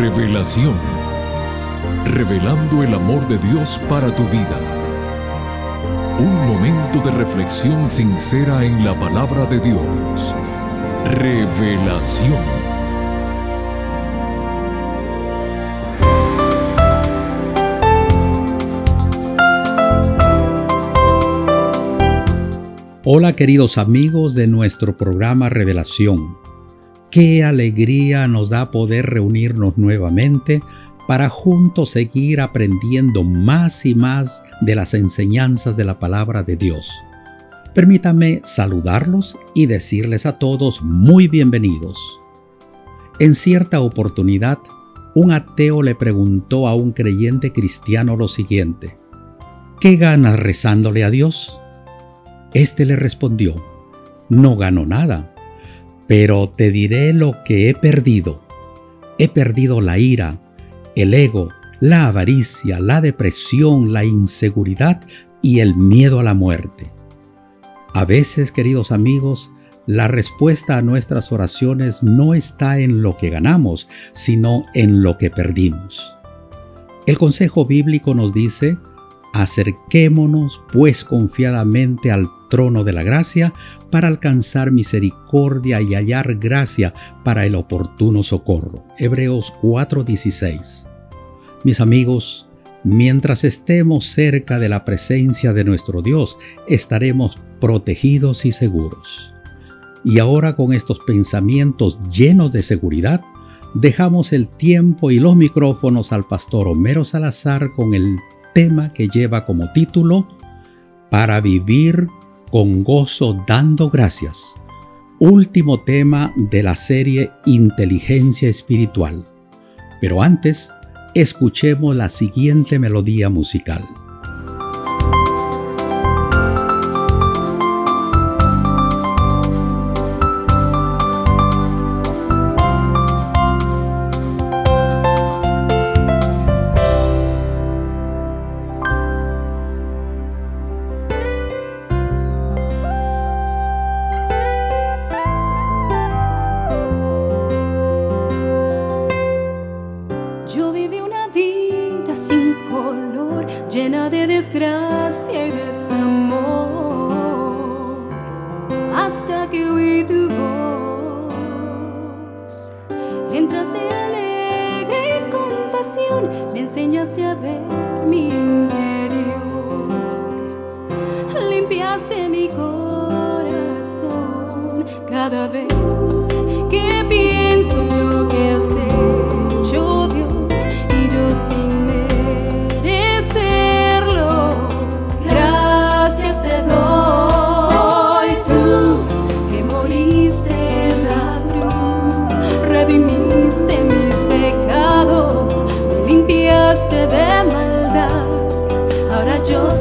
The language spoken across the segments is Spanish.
Revelación. Revelando el amor de Dios para tu vida. Un momento de reflexión sincera en la palabra de Dios. Revelación. Hola queridos amigos de nuestro programa Revelación. Qué alegría nos da poder reunirnos nuevamente para juntos seguir aprendiendo más y más de las enseñanzas de la palabra de Dios. Permítame saludarlos y decirles a todos muy bienvenidos. En cierta oportunidad, un ateo le preguntó a un creyente cristiano lo siguiente, ¿qué ganas rezándole a Dios? Este le respondió, no gano nada, pero te diré lo que he perdido. He perdido la ira, el ego, la avaricia, la depresión, la inseguridad y el miedo a la muerte. A veces, queridos amigos, la respuesta a nuestras oraciones no está en lo que ganamos, sino en lo que perdimos. El consejo bíblico nos dice, acerquémonos pues confiadamente al trono de la gracia para alcanzar misericordia y hallar gracia para el oportuno socorro. Hebreos 4:16. Mis amigos, mientras estemos cerca de la presencia de nuestro Dios, estaremos protegidos y seguros. Y ahora con estos pensamientos llenos de seguridad, dejamos el tiempo y los micrófonos al pastor Homero Salazar con el tema que lleva como título Para vivir con gozo dando gracias. Último tema de la serie Inteligencia Espiritual. Pero antes, escuchemos la siguiente melodía musical. llena de desgracia y desamor, hasta que oí tu voz. Entraste alegre y con pasión, me enseñaste a ver mi interior, limpiaste mi corazón cada vez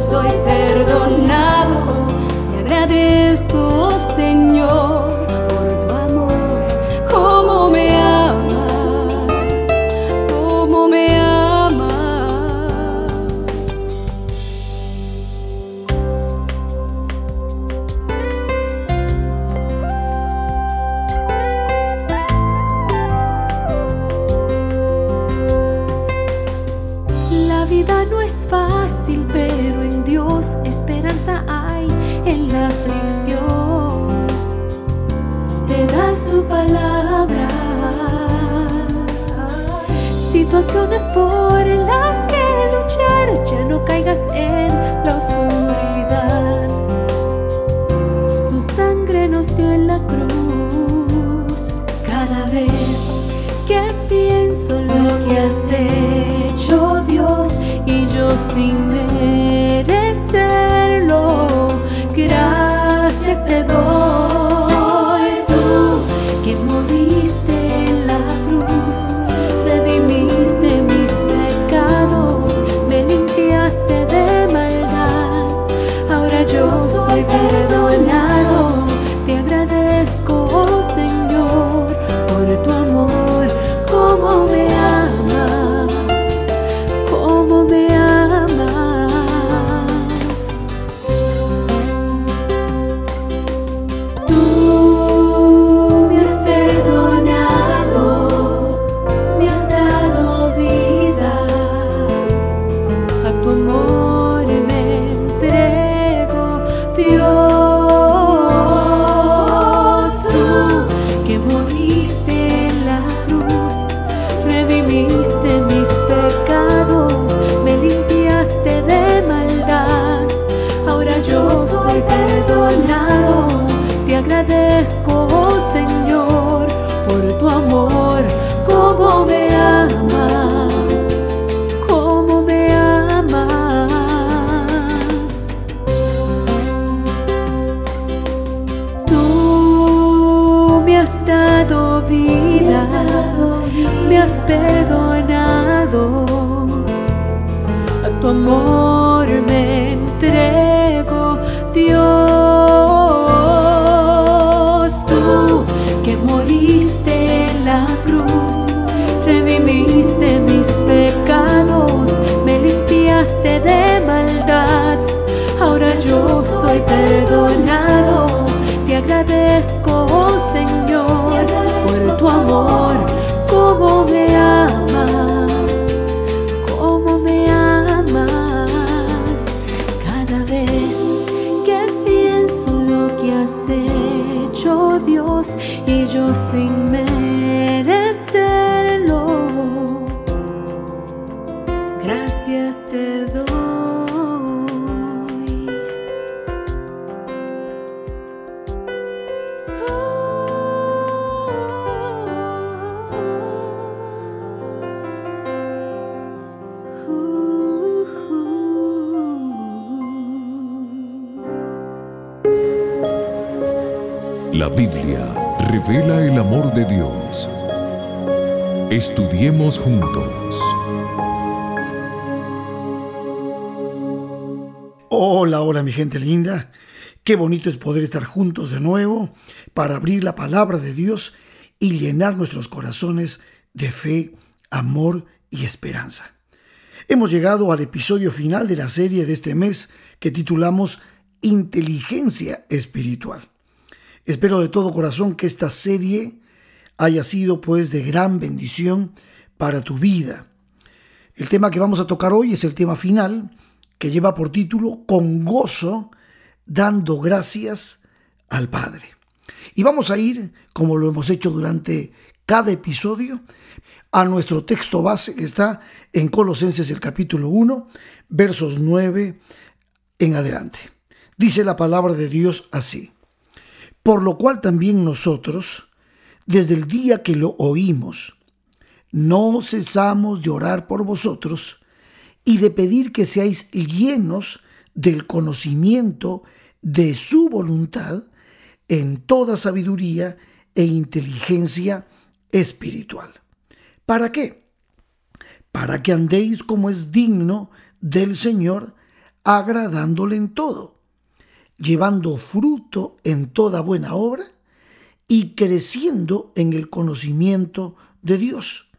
situaciones pienso lo que has hecho Dios y yo sin merecerlo, redimiste mis pecados, me limpiaste de maldad. Ahora yo soy perdonado. Te agradezco, oh Señor, por tu amor, La Biblia revela el amor de Dios. Estudiemos juntos. Hola, hola mi gente linda. Qué bonito es poder estar juntos de nuevo para abrir la palabra de Dios y llenar nuestros corazones de fe, amor y esperanza. Hemos llegado al episodio final de la serie de este mes que titulamos Inteligencia Espiritual. Espero de todo corazón que esta serie haya sido pues de gran bendición para tu vida. El tema que vamos a tocar hoy es el tema final que lleva por título Con gozo, dando gracias al Padre. Y vamos a ir, como lo hemos hecho durante cada episodio, a nuestro texto base que está en Colosenses el capítulo 1, versos 9 en adelante. Dice la palabra de Dios así. Por lo cual también nosotros, desde el día que lo oímos, no cesamos de orar por vosotros y de pedir que seáis llenos del conocimiento de su voluntad en toda sabiduría e inteligencia espiritual. ¿Para qué? Para que andéis como es digno del Señor, agradándole en todo llevando fruto en toda buena obra y creciendo en el conocimiento de Dios,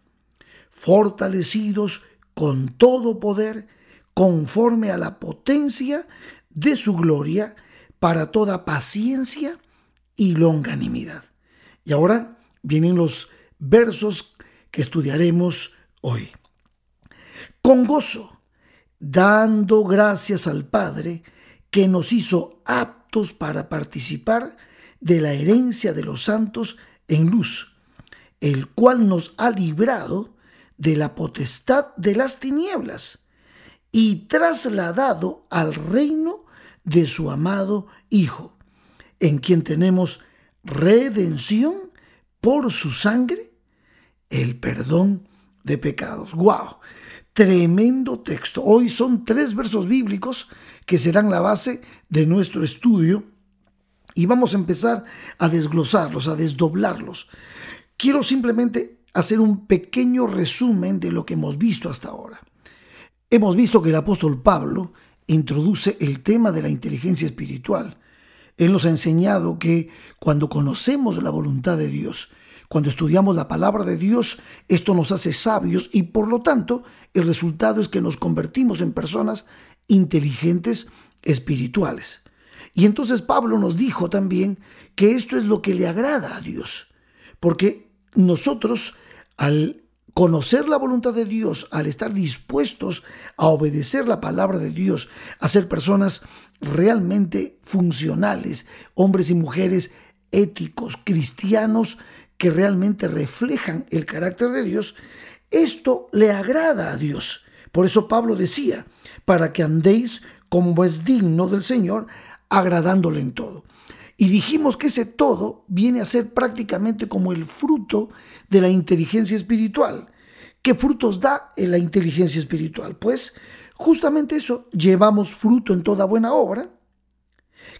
fortalecidos con todo poder conforme a la potencia de su gloria para toda paciencia y longanimidad. Y ahora vienen los versos que estudiaremos hoy. Con gozo, dando gracias al Padre, que nos hizo aptos para participar de la herencia de los santos en luz, el cual nos ha librado de la potestad de las tinieblas y trasladado al reino de su amado Hijo, en quien tenemos redención por su sangre, el perdón de pecados. ¡Wow! Tremendo texto. Hoy son tres versos bíblicos que serán la base de nuestro estudio y vamos a empezar a desglosarlos, a desdoblarlos. Quiero simplemente hacer un pequeño resumen de lo que hemos visto hasta ahora. Hemos visto que el apóstol Pablo introduce el tema de la inteligencia espiritual. Él nos ha enseñado que cuando conocemos la voluntad de Dios, cuando estudiamos la palabra de Dios, esto nos hace sabios y por lo tanto el resultado es que nos convertimos en personas inteligentes espirituales. Y entonces Pablo nos dijo también que esto es lo que le agrada a Dios, porque nosotros al conocer la voluntad de Dios, al estar dispuestos a obedecer la palabra de Dios, a ser personas realmente funcionales, hombres y mujeres éticos, cristianos, que realmente reflejan el carácter de Dios, esto le agrada a Dios. Por eso Pablo decía, para que andéis como es digno del Señor, agradándole en todo. Y dijimos que ese todo viene a ser prácticamente como el fruto de la inteligencia espiritual. ¿Qué frutos da la inteligencia espiritual? Pues justamente eso, llevamos fruto en toda buena obra,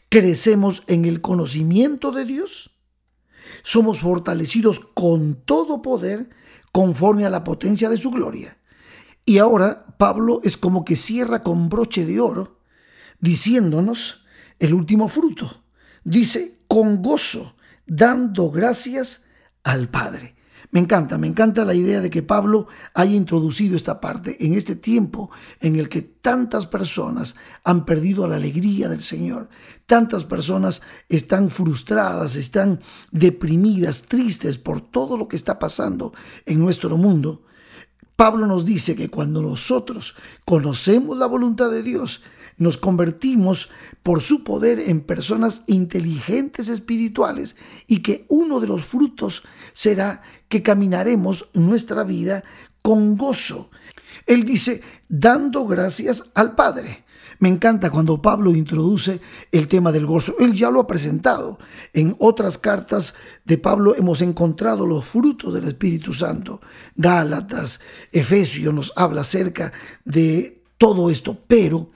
crecemos en el conocimiento de Dios, somos fortalecidos con todo poder conforme a la potencia de su gloria. Y ahora Pablo es como que cierra con broche de oro diciéndonos el último fruto. Dice, con gozo, dando gracias al Padre. Me encanta, me encanta la idea de que Pablo haya introducido esta parte en este tiempo en el que tantas personas han perdido la alegría del Señor, tantas personas están frustradas, están deprimidas, tristes por todo lo que está pasando en nuestro mundo. Pablo nos dice que cuando nosotros conocemos la voluntad de Dios, nos convertimos por su poder en personas inteligentes espirituales y que uno de los frutos será que caminaremos nuestra vida con gozo. Él dice, dando gracias al Padre. Me encanta cuando Pablo introduce el tema del gozo. Él ya lo ha presentado. En otras cartas de Pablo hemos encontrado los frutos del Espíritu Santo. Gálatas, Efesios nos habla acerca de todo esto, pero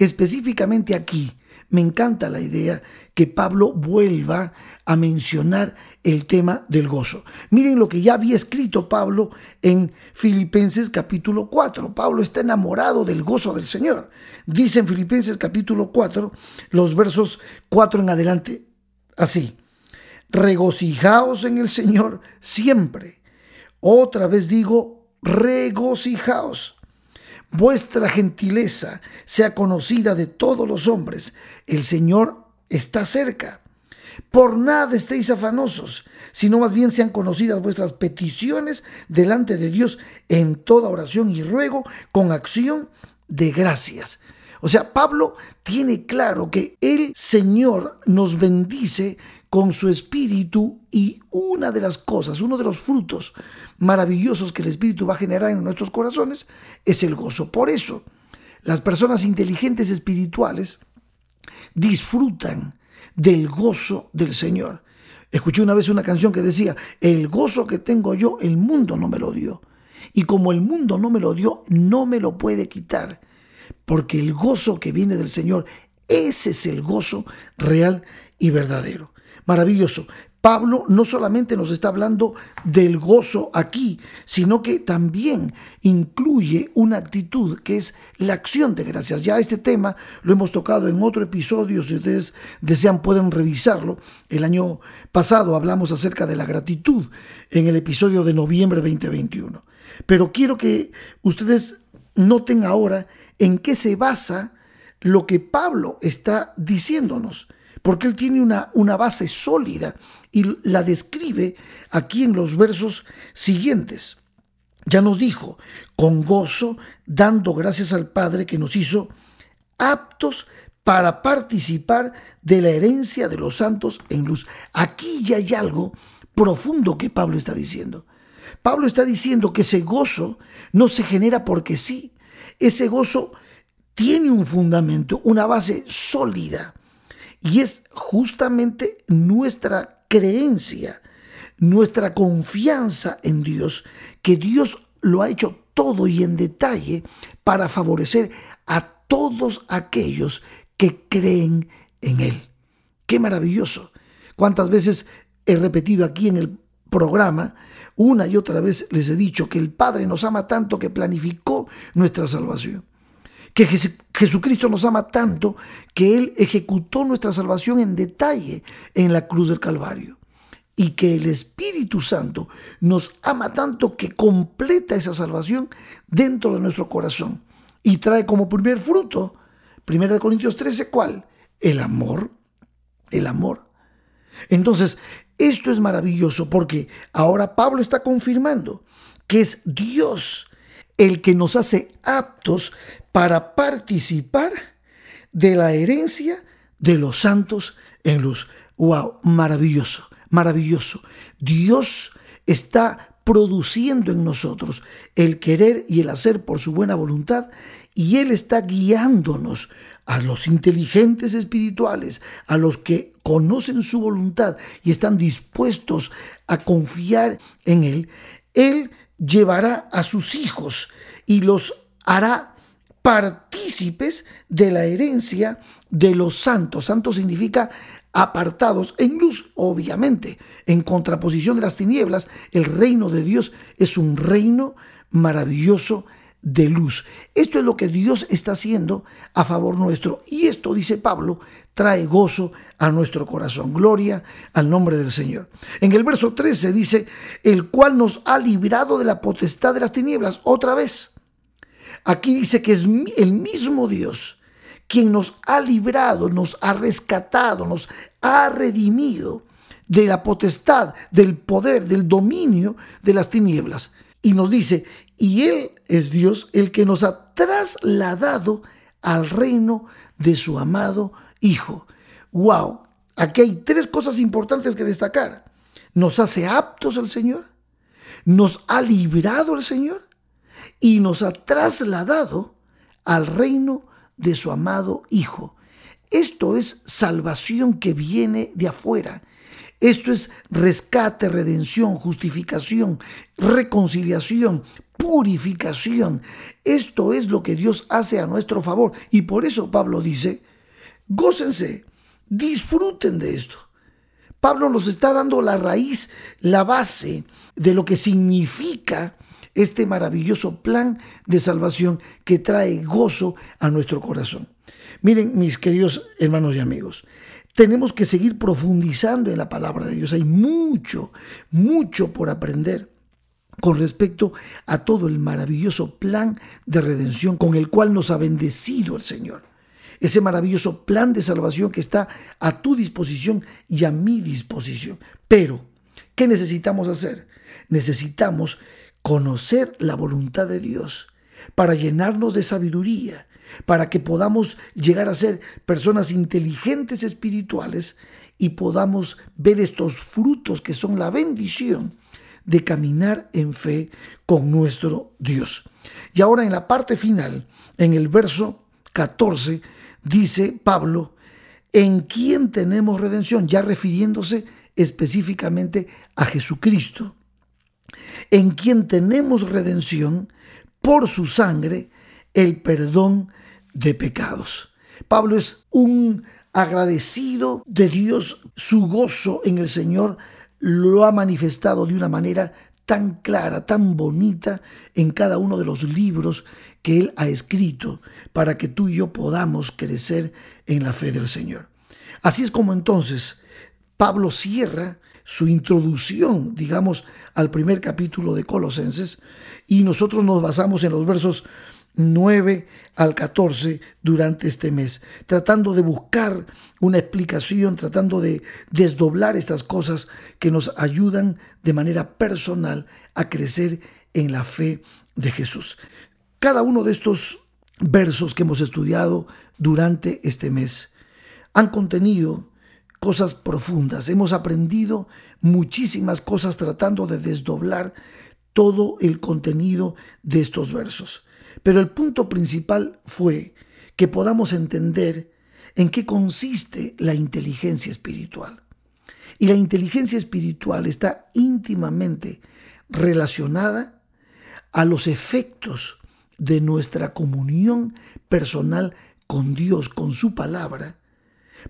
Específicamente aquí, me encanta la idea que Pablo vuelva a mencionar el tema del gozo. Miren lo que ya había escrito Pablo en Filipenses capítulo 4. Pablo está enamorado del gozo del Señor. Dice en Filipenses capítulo 4, los versos 4 en adelante, así. Regocijaos en el Señor siempre. Otra vez digo, regocijaos vuestra gentileza sea conocida de todos los hombres. El Señor está cerca. Por nada estéis afanosos, sino más bien sean conocidas vuestras peticiones delante de Dios en toda oración y ruego con acción de gracias. O sea, Pablo tiene claro que el Señor nos bendice con su espíritu y una de las cosas, uno de los frutos maravillosos que el espíritu va a generar en nuestros corazones es el gozo. Por eso, las personas inteligentes espirituales disfrutan del gozo del Señor. Escuché una vez una canción que decía, el gozo que tengo yo, el mundo no me lo dio. Y como el mundo no me lo dio, no me lo puede quitar. Porque el gozo que viene del Señor, ese es el gozo real y verdadero maravilloso. Pablo no solamente nos está hablando del gozo aquí, sino que también incluye una actitud que es la acción de gracias. Ya este tema lo hemos tocado en otro episodio, si ustedes desean pueden revisarlo. El año pasado hablamos acerca de la gratitud en el episodio de noviembre 2021. Pero quiero que ustedes noten ahora en qué se basa lo que Pablo está diciéndonos porque él tiene una, una base sólida y la describe aquí en los versos siguientes. Ya nos dijo, con gozo, dando gracias al Padre que nos hizo aptos para participar de la herencia de los santos en luz. Aquí ya hay algo profundo que Pablo está diciendo. Pablo está diciendo que ese gozo no se genera porque sí. Ese gozo tiene un fundamento, una base sólida. Y es justamente nuestra creencia, nuestra confianza en Dios, que Dios lo ha hecho todo y en detalle para favorecer a todos aquellos que creen en Él. Qué maravilloso. ¿Cuántas veces he repetido aquí en el programa? Una y otra vez les he dicho que el Padre nos ama tanto que planificó nuestra salvación que Jesucristo nos ama tanto que Él ejecutó nuestra salvación en detalle en la cruz del Calvario. Y que el Espíritu Santo nos ama tanto que completa esa salvación dentro de nuestro corazón. Y trae como primer fruto, 1 Corintios 13, ¿cuál? El amor. El amor. Entonces, esto es maravilloso porque ahora Pablo está confirmando que es Dios el que nos hace aptos para participar de la herencia de los santos en luz. ¡Wow! Maravilloso, maravilloso. Dios está produciendo en nosotros el querer y el hacer por su buena voluntad y Él está guiándonos a los inteligentes espirituales, a los que conocen su voluntad y están dispuestos a confiar en Él. Él llevará a sus hijos y los hará partícipes de la herencia de los santos. Santo significa apartados en luz, obviamente, en contraposición de las tinieblas, el reino de Dios es un reino maravilloso de luz. Esto es lo que Dios está haciendo a favor nuestro. Y esto, dice Pablo, trae gozo a nuestro corazón. Gloria al nombre del Señor. En el verso 13 dice, el cual nos ha librado de la potestad de las tinieblas. Otra vez. Aquí dice que es el mismo Dios quien nos ha librado, nos ha rescatado, nos ha redimido de la potestad, del poder, del dominio de las tinieblas. Y nos dice, y Él es Dios el que nos ha trasladado al reino de su amado Hijo. ¡Wow! Aquí hay tres cosas importantes que destacar. Nos hace aptos el Señor, nos ha librado el Señor y nos ha trasladado al reino de su amado Hijo. Esto es salvación que viene de afuera. Esto es rescate, redención, justificación, reconciliación, purificación. Esto es lo que Dios hace a nuestro favor. Y por eso Pablo dice, gócense, disfruten de esto. Pablo nos está dando la raíz, la base de lo que significa este maravilloso plan de salvación que trae gozo a nuestro corazón. Miren, mis queridos hermanos y amigos, tenemos que seguir profundizando en la palabra de Dios. Hay mucho, mucho por aprender con respecto a todo el maravilloso plan de redención con el cual nos ha bendecido el Señor. Ese maravilloso plan de salvación que está a tu disposición y a mi disposición. Pero, ¿qué necesitamos hacer? Necesitamos conocer la voluntad de Dios para llenarnos de sabiduría, para que podamos llegar a ser personas inteligentes espirituales y podamos ver estos frutos que son la bendición de caminar en fe con nuestro Dios. Y ahora en la parte final, en el verso 14, dice Pablo, en quién tenemos redención, ya refiriéndose específicamente a Jesucristo, en quien tenemos redención por su sangre, el perdón de pecados. Pablo es un agradecido de Dios, su gozo en el Señor lo ha manifestado de una manera tan clara, tan bonita en cada uno de los libros que Él ha escrito para que tú y yo podamos crecer en la fe del Señor. Así es como entonces Pablo cierra su introducción, digamos, al primer capítulo de Colosenses y nosotros nos basamos en los versos 9 al 14 durante este mes, tratando de buscar una explicación, tratando de desdoblar estas cosas que nos ayudan de manera personal a crecer en la fe de Jesús. Cada uno de estos versos que hemos estudiado durante este mes han contenido cosas profundas. Hemos aprendido muchísimas cosas tratando de desdoblar todo el contenido de estos versos. Pero el punto principal fue que podamos entender en qué consiste la inteligencia espiritual. Y la inteligencia espiritual está íntimamente relacionada a los efectos de nuestra comunión personal con Dios, con su palabra,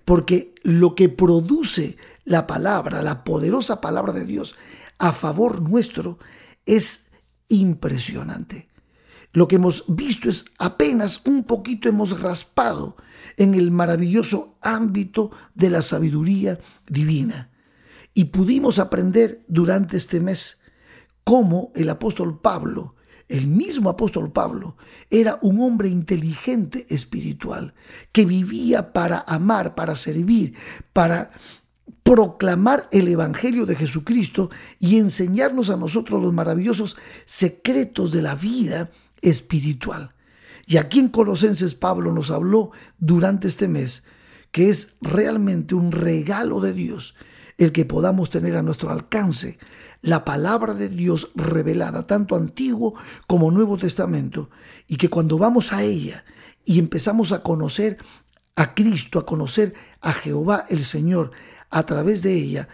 porque lo que produce la palabra, la poderosa palabra de Dios a favor nuestro, es impresionante. Lo que hemos visto es apenas un poquito hemos raspado en el maravilloso ámbito de la sabiduría divina. Y pudimos aprender durante este mes cómo el apóstol Pablo, el mismo apóstol Pablo, era un hombre inteligente espiritual, que vivía para amar, para servir, para proclamar el Evangelio de Jesucristo y enseñarnos a nosotros los maravillosos secretos de la vida espiritual. Y aquí en Colosenses Pablo nos habló durante este mes que es realmente un regalo de Dios el que podamos tener a nuestro alcance la palabra de Dios revelada, tanto Antiguo como Nuevo Testamento, y que cuando vamos a ella y empezamos a conocer a Cristo, a conocer a Jehová el Señor a través de ella,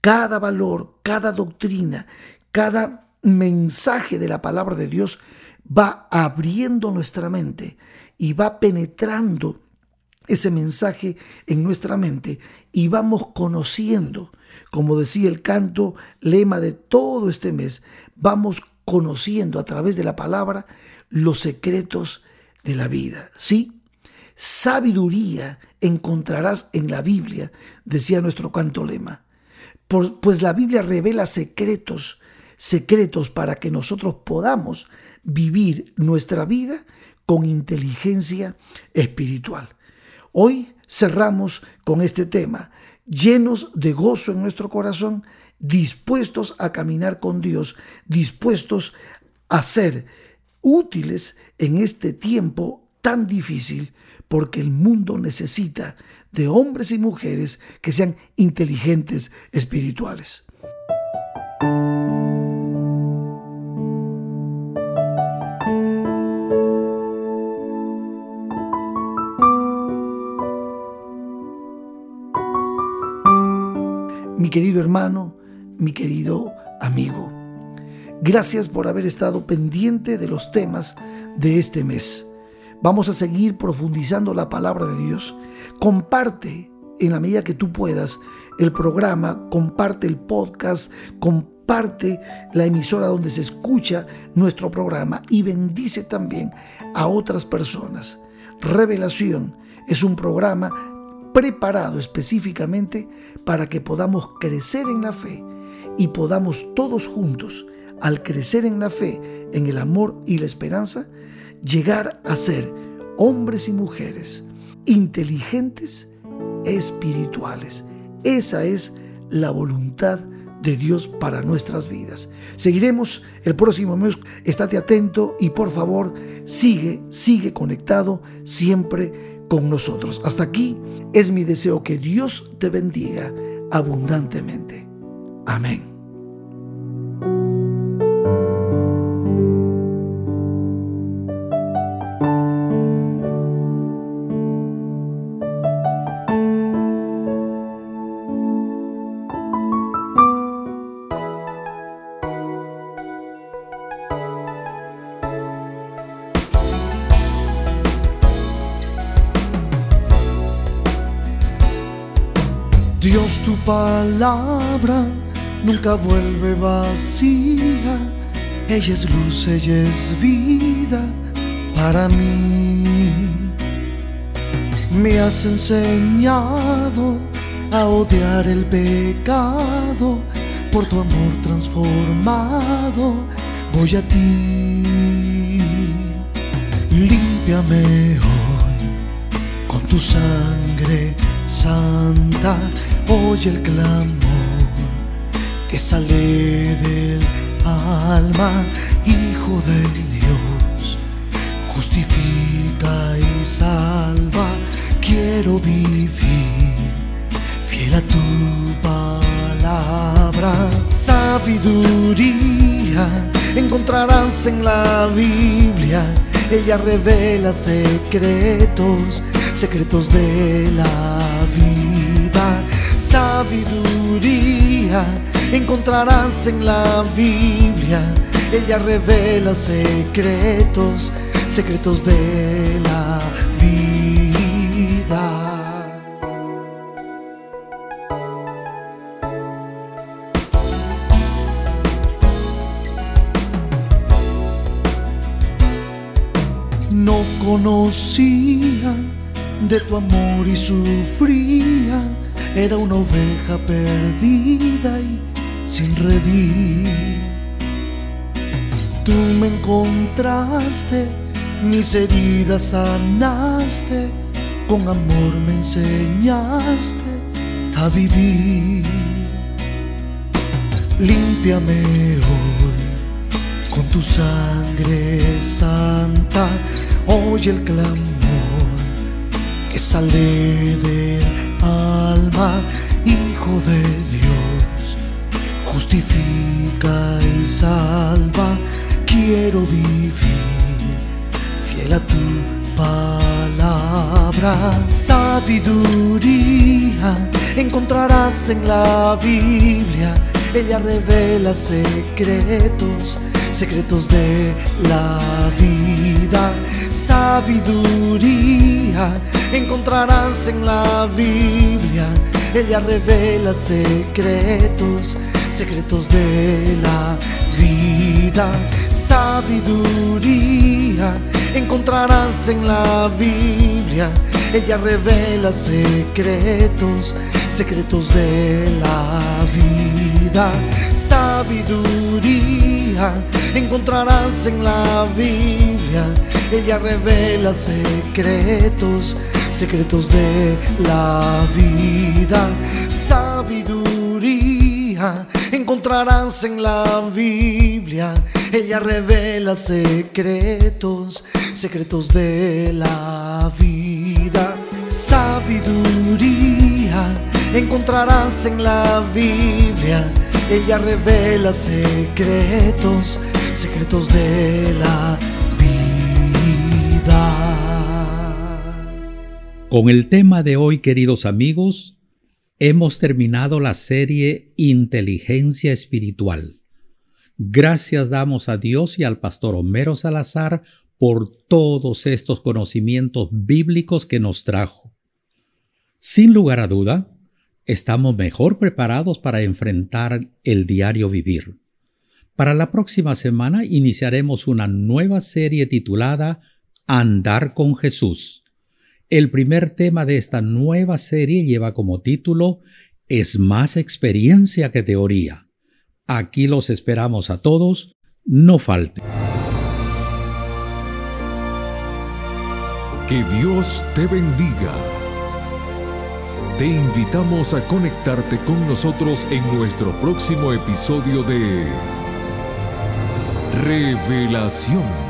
cada valor, cada doctrina, cada mensaje de la palabra de Dios va abriendo nuestra mente y va penetrando ese mensaje en nuestra mente y vamos conociendo, como decía el canto, lema de todo este mes, vamos conociendo a través de la palabra los secretos de la vida. ¿Sí? Sabiduría encontrarás en la Biblia, decía nuestro canto lema. pues la Biblia revela secretos, secretos para que nosotros podamos vivir nuestra vida con inteligencia espiritual. Hoy cerramos con este tema, llenos de gozo en nuestro corazón, dispuestos a caminar con Dios, dispuestos a ser útiles en este tiempo tan difícil, porque el mundo necesita de hombres y mujeres que sean inteligentes espirituales. Querido hermano, mi querido amigo. Gracias por haber estado pendiente de los temas de este mes. Vamos a seguir profundizando la palabra de Dios. Comparte en la medida que tú puedas el programa, comparte el podcast, comparte la emisora donde se escucha nuestro programa y bendice también a otras personas. Revelación es un programa preparado específicamente para que podamos crecer en la fe y podamos todos juntos, al crecer en la fe, en el amor y la esperanza, llegar a ser hombres y mujeres inteligentes, espirituales. Esa es la voluntad de Dios para nuestras vidas. Seguiremos el próximo mes. Estate atento y por favor sigue, sigue conectado siempre con nosotros. Hasta aquí es mi deseo que Dios te bendiga abundantemente. Amén. Palabra nunca vuelve vacía, ella es luz, ella es vida para mí. Me has enseñado a odiar el pecado, por tu amor transformado voy a ti. Límpiame hoy con tu sangre santa, oye el clamor que sale del alma, Hijo de Dios, justifica y salva, quiero vivir fiel a tu palabra, sabiduría encontrarás en la Biblia, ella revela secretos, secretos de la vida, sabiduría encontrarás en la Biblia. Ella revela secretos, secretos de la vida. No conocía de tu amor y sufría. Era una oveja perdida y sin redil. Tú me encontraste, mis heridas sanaste, con amor me enseñaste a vivir. Límpiame hoy con tu sangre santa, oye el clamor que sale del alma, Hijo de Dios, justifica y salva. Quiero vivir fiel a tu palabra, sabiduría encontrarás en la Biblia. Ella revela secretos, secretos de la vida, sabiduría encontrarás en la Biblia. Ella revela secretos, secretos de la vida, sabiduría encontrarás en la Biblia. Ella revela secretos, secretos de la vida, sabiduría encontrarás en la Biblia. Ella revela secretos, secretos de la vida, sabiduría encontrarás en la Biblia. Ella revela secretos, secretos de la vida, sabiduría encontrarás en la Biblia. Ella revela secretos, secretos de la vida. Con el tema de hoy, queridos amigos, hemos terminado la serie Inteligencia Espiritual. Gracias damos a Dios y al pastor Homero Salazar por todos estos conocimientos bíblicos que nos trajo. Sin lugar a duda, estamos mejor preparados para enfrentar el diario vivir. Para la próxima semana iniciaremos una nueva serie titulada Andar con Jesús. El primer tema de esta nueva serie lleva como título Es más experiencia que teoría. Aquí los esperamos a todos, no falte. Que Dios te bendiga. Te invitamos a conectarte con nosotros en nuestro próximo episodio de Revelación.